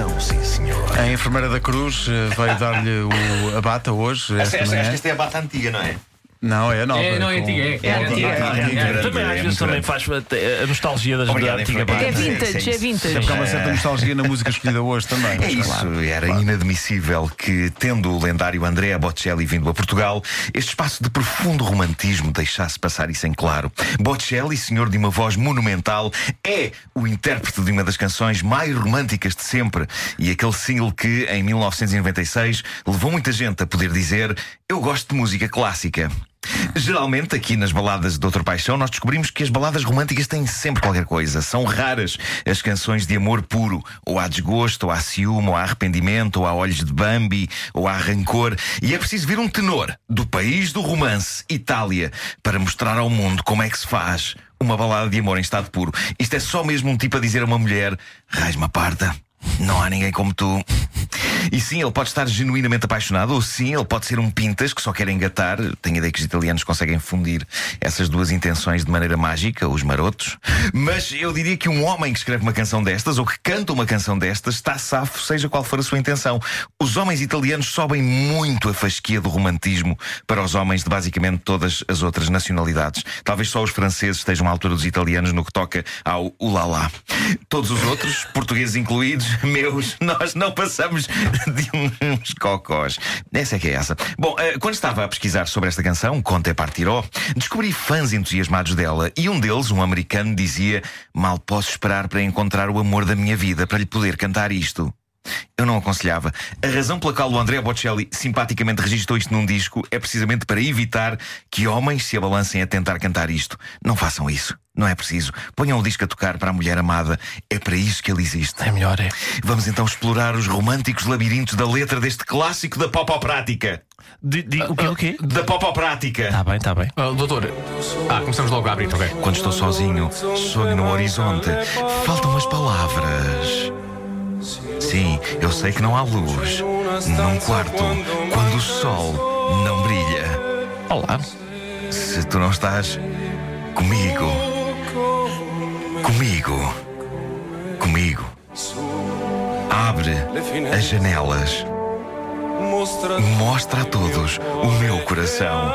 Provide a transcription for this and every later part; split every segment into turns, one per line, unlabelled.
emoção, sim senhor.
A enfermeira da Cruz eh, veio dar-lhe o- a bata hoje.
Esta,
Esta
esta,
manhã.
esta é a bata antiga, não é?
Não, é a nova.
É, não, é antiga, é, é antiga, é, é, é.
Também
é
às vezes também faz a nostalgia das, da antiga banda.
É vintage,
isso,
é vintage.
Porque há uma certa nostalgia na música escolhida hoje também.
É isso, era inadmissível que, tendo o lendário Andrea Bocelli vindo a Portugal, este espaço de profundo romantismo deixasse passar isso em claro. Bocelli, senhor de uma voz monumental, é o intérprete de uma das canções mais românticas de sempre e aquele single que, em 1996, levou muita gente a poder dizer: Eu gosto de música clássica. Geralmente, aqui nas baladas de Doutor Paixão, nós descobrimos que as baladas românticas têm sempre qualquer coisa. São raras as canções de amor puro. Ou há desgosto, ou há ciúme, ou há arrependimento, ou há olhos de Bambi, ou há rancor. E é preciso vir um tenor do país do romance, Itália, para mostrar ao mundo como é que se faz uma balada de amor em estado puro. Isto é só mesmo um tipo a dizer a uma mulher: Raiz-me parta. Não há ninguém como tu. E sim, ele pode estar genuinamente apaixonado, ou sim, ele pode ser um pintas que só quer engatar. Tenho a ideia que os italianos conseguem fundir essas duas intenções de maneira mágica, os marotos. Mas eu diria que um homem que escreve uma canção destas, ou que canta uma canção destas, está safo, seja qual for a sua intenção. Os homens italianos sobem muito a fasquia do romantismo para os homens de basicamente todas as outras nacionalidades. Talvez só os franceses estejam à altura dos italianos no que toca ao ulalá. Todos os outros, portugueses incluídos, meus, nós não passamos de uns cocós. Essa é que é essa. Bom, eh, quando estava a pesquisar sobre esta canção, Conte Partiró, descobri fãs entusiasmados dela e um deles, um americano, dizia: Mal posso esperar para encontrar o amor da minha vida para lhe poder cantar isto. Eu não aconselhava. A razão pela qual o André Bocelli simpaticamente registrou isto num disco é precisamente para evitar que homens se abalancem a tentar cantar isto. Não façam isso. Não é preciso. Ponham o disco a tocar para a mulher amada. É para isso que ele existe.
É melhor, é.
Vamos então explorar os românticos labirintos da letra deste clássico da popoprática.
Di- di- o quê? O quê?
Da popoprática.
Tá bem, tá bem.
Ah, doutor, ah, começamos logo a abrir, ok.
Quando estou sozinho, sonho no horizonte. Faltam as palavras. Sim, eu sei que não há luz. Num quarto, quando o sol não brilha.
Olá.
Se tu não estás comigo. Comigo. Comigo. Abre as janelas. Mostra a todos o meu coração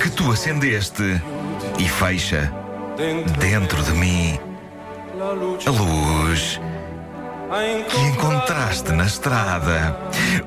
que tu acendeste e fecha dentro de mim a luz que encontraste na estrada.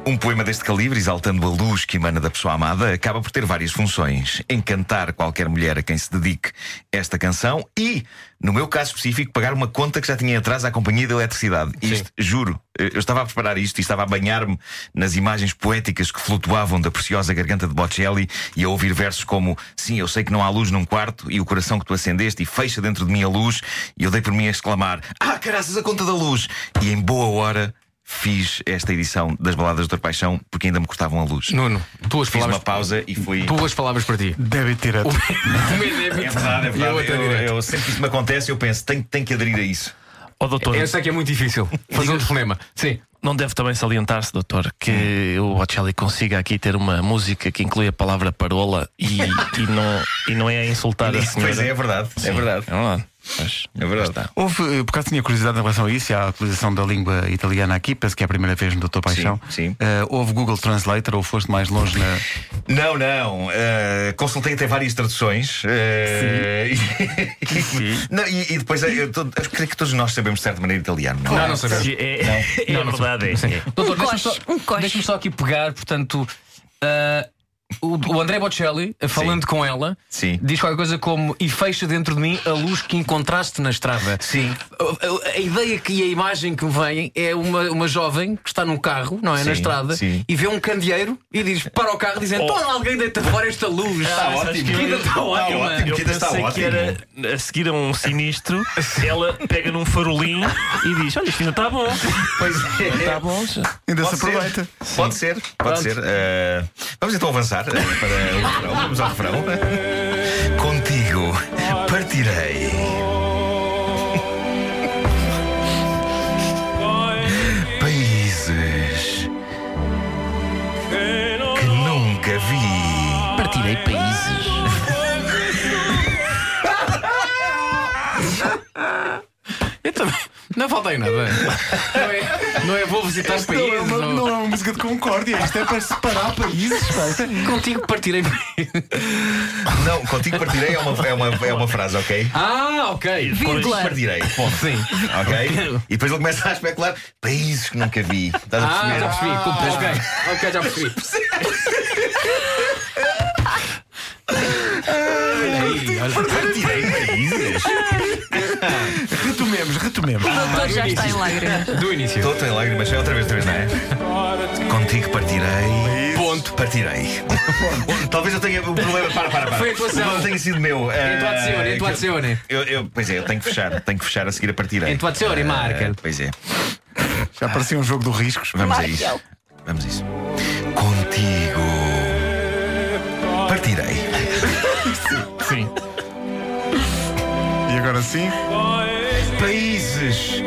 Um poema deste calibre, exaltando a luz que emana da pessoa amada, acaba por ter várias funções. Encantar qualquer mulher a quem se dedique esta canção e, no meu caso específico, pagar uma conta que já tinha atrás à companhia de eletricidade. Isto, juro, eu estava a preparar isto e estava a banhar-me nas imagens poéticas que flutuavam da preciosa garganta de Bocelli e a ouvir versos como Sim, eu sei que não há luz num quarto e o coração que tu acendeste e fecha dentro de mim a luz. E eu dei por mim a exclamar: Ah, caraças, a conta da luz! E em boa hora fiz esta edição das Baladas do Dr. Paixão porque ainda me cortavam a luz.
Nuno, duas
Fiz uma
palavras.
pausa e fui.
Duas palavras para ti.
Débito direto.
Uma é
É verdade, é
a
verdade.
é
Eu,
direto.
eu sempre que isso me acontece, eu penso, tenho, tenho que aderir a isso.
Ó, doutor,
Eu sei que é muito difícil fazer um telefonema. Sim.
não deve também salientar-se, doutor, que o Bocelli consiga aqui ter uma música que inclui a palavra parola e, e, não, e não é a insultar a senhora.
Pois é, é verdade. É verdade.
É verdade. Mas,
É verdade.
está.
Houve, eh, por acaso tinha curiosidade em relação a isso, e a utilização da língua italiana aqui, penso que é a primeira vez no Doutor Paixão.
Sim, sim.
Eh, houve Google Translator ou foste mais longe na.
Não, não. eh, consultei até várias traduções. eh, e, não, e, e depois, eu, tô- eu creio que todos nós sabemos de certa maneira italiano. Não,
Não, não sabemos.
Sim, É, é, verdade, é. é.
Doutor,
Um
deixa-me só,
um
deixa-me só aqui pegar, portanto. ah, o, o André Bocelli, falando
Sim.
com ela,
Sim.
diz qualquer coisa como e fecha dentro de mim a luz que encontraste na estrada.
Sim.
A, a- a ideia que e a imagem que me vem é uma, uma jovem que está num carro, não é?
Sim,
na estrada,
sim.
e vê um candeeiro e diz para o carro dizendo:
Oh.
Pô, alguém deita fora esta luz.
Está
Mas
ótimo.
que
Ainda está ótimo.
ótimo.
Eu
que ainda está
pensei que
ótimo.
era a seguir a um sinistro, ela pega num farolim e diz: Olha, isto ainda está bom.
Pois é.
Está bom. já."
Ainda
Pode
se aproveita.
ser. Pode ser, pode ser. Eh, vamos então avançar para o refrão. Vamos ao refrão. Contigo partirei.
Falta nada. Não é, não é vou visitar
Não é,
países.
uma,
ou-
não é uma música de concórdia, isto é para separar países. pá.
Contigo partirei.
Não, contigo partirei é uma, é uma, é uma frase, ok?
Ah, ok.
Contigo
Vírgula.
partirei. Ponto.
Sim.
Ok? E depois ele começa a especular países que nunca vi. Estás a
Ah,
perceber?
já percebi. Como- Ok, ok, já percebi.
Partirei países?
Retomemos, retomemos.
O doutor já está em lágrimas.
Do início.
Estou, em lágrimas. É outra vez, outra vez, não é? Contigo partirei.
Ponto.
Partirei. Talvez eu tenha o problema. Para, para, para.
Foi a atuação.
O problema tenha sido meu. Eh,
Intuazione, intuazione.
Eu, eu, pois é, eu tenho que fechar. Tenho que fechar a seguir a partirei.
Intuazione,
Eh,
Markel.
Pois é.
Já parecia um jogo do riscos.
Vamos a isso. Vamos a isso. Contigo. Partirei.
Sim.
E agora sim?
Países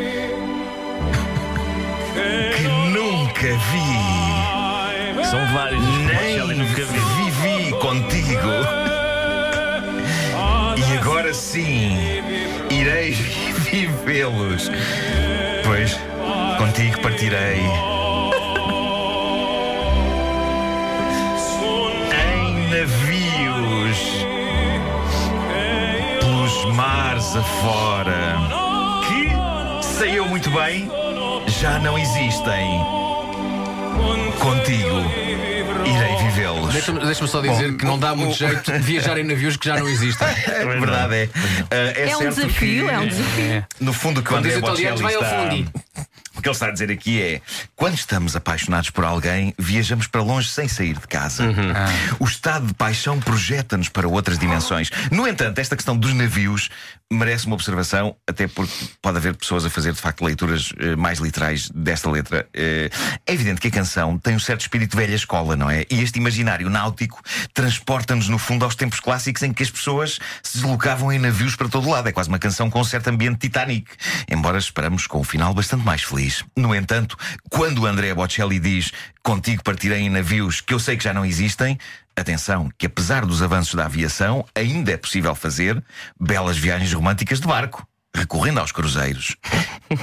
que nunca vi.
São vários.
Nem
nunca vi.
vivi contigo. E agora sim, irei vivê-los. Pois, contigo partirei. Em navios, pelos mares afora, eu muito bem, já não existem. Contigo, irei vivê-los.
Deixa-me deixa-me só dizer
Bom,
que não dá
o-
muito
o-
jeito de viajar em navios que já não existem.
É verdade, é. Ah, é
É um desafio,
que,
é um desafio.
No fundo, o que o
Quando diz italianos, vai ao
está... que ele está a dizer aqui é: quando estamos apaixonados por alguém, viajamos para longe sem sair de casa. O estado de paixão projeta-nos para outras dimensões. No entanto, esta questão dos navios merece uma observação, até porque pode haver pessoas a fazer de facto leituras eh, mais literais desta letra. Eh, é evidente que a canção tem um certo espírito de velha escola, não é? E este imaginário náutico transporta-nos, no fundo, aos tempos clássicos em que as pessoas se deslocavam em navios para todo lado. É quase uma canção com um certo ambiente Titanic, embora esperamos com um final bastante mais feliz. No entanto, quando André Bocelli diz Contigo partirei em navios que eu sei que já não existem, atenção, que apesar dos avanços da aviação, ainda é possível fazer belas viagens românticas de barco. Recorrendo aos cruzeiros.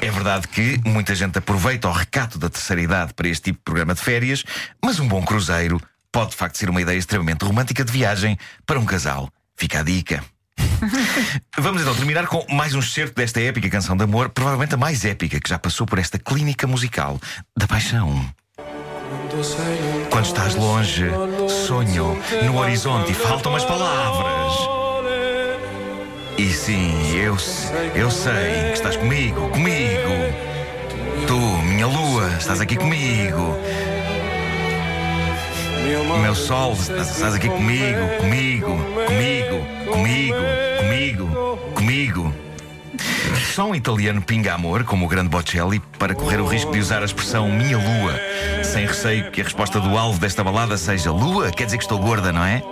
É verdade que muita gente aproveita o recato da terceira idade para este tipo de programa de férias, mas um bom cruzeiro pode de facto ser uma ideia extremamente romântica de viagem para um casal. Fica a dica. Vamos então terminar com mais um excerto desta épica canção de amor, provavelmente a mais épica que já passou por esta clínica musical da paixão. Quando estás longe, sonho no horizonte e faltam as palavras. E sim, eu, eu sei que estás comigo, comigo. Tu, minha lua, estás aqui comigo. Meu sol, estás, aqui comigo, comigo, comigo, comigo, comigo, comigo. Só um italiano pinga amor, como o grande Bocelli, para correr o risco de usar a expressão minha lua, sem receio que a resposta do alvo desta balada seja lua, quer dizer que estou gorda, não é?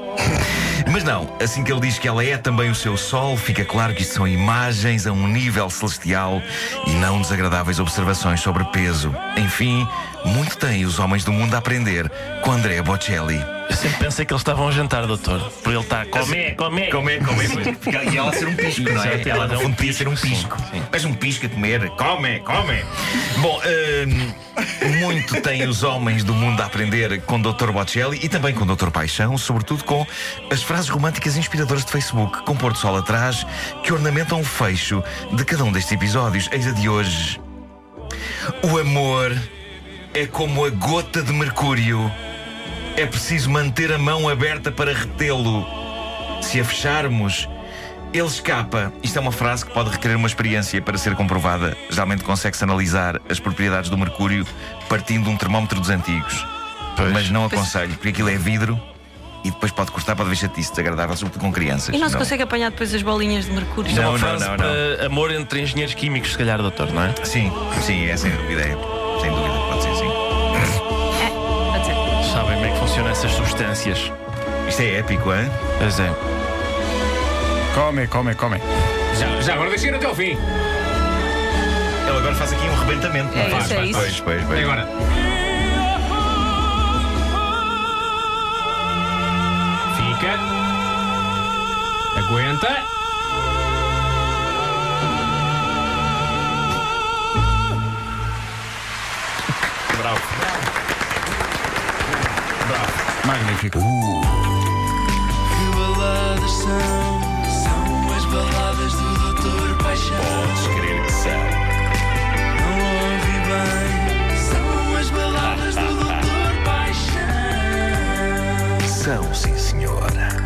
Mas não, assim que ele diz que ela é também o seu sol, fica claro que isto são imagens a um nível celestial e não desagradáveis observações sobre peso. Enfim, muito têm os homens do mundo a aprender com Andrea Bocelli.
Eu sempre pensei que eles estavam a jantar, doutor. Por ele estar. Come, come.
Comer, comer. E ela ser um pisco, não é? Ela no
é um
podia ser um pisco. Mas um pisco a comer. Come, come. Bom, hum, muito têm os homens do mundo a aprender com o Dr. Bocelli e também com o Dr. Paixão, sobretudo com as frases românticas inspiradoras de Facebook, com pôr do sol atrás, que ornamentam o fecho de cada um destes episódios. Eis a de hoje. O amor é como a gota de mercúrio. É preciso manter a mão aberta para retê-lo. Se a fecharmos, ele escapa. Isto é uma frase que pode requerer uma experiência para ser comprovada. Geralmente consegue-se analisar as propriedades do mercúrio partindo de um termómetro dos antigos. Mas não aconselho, porque aquilo é vidro e depois pode cortar, pode ver chatice desagradável, sobretudo com crianças.
E não se consegue apanhar depois as bolinhas de mercúrio.
Isto é
Não,
uma
não,
frase
não, não.
para amor entre engenheiros químicos, se calhar, doutor, não é?
Sim, sim, é sem dúvida. É. Sem dúvida,
é
essas substâncias.
Isto é épico, hein?
Pois é.
Come, come, come.
Já, já agora deixei até ao fim.
Ele agora faz aqui um rebentamento. não
É
faz?
isso, é isso.
Pois, pois,
E
pois.
agora? Fica. Aguenta.
bravo.
Magnífico. Uh.
Que baladas são? São as baladas do Doutor Paixão.
Podes crer que são. Não
ouvi bem. São as
baladas do Doutor
Paixão.
São, sim, senhora.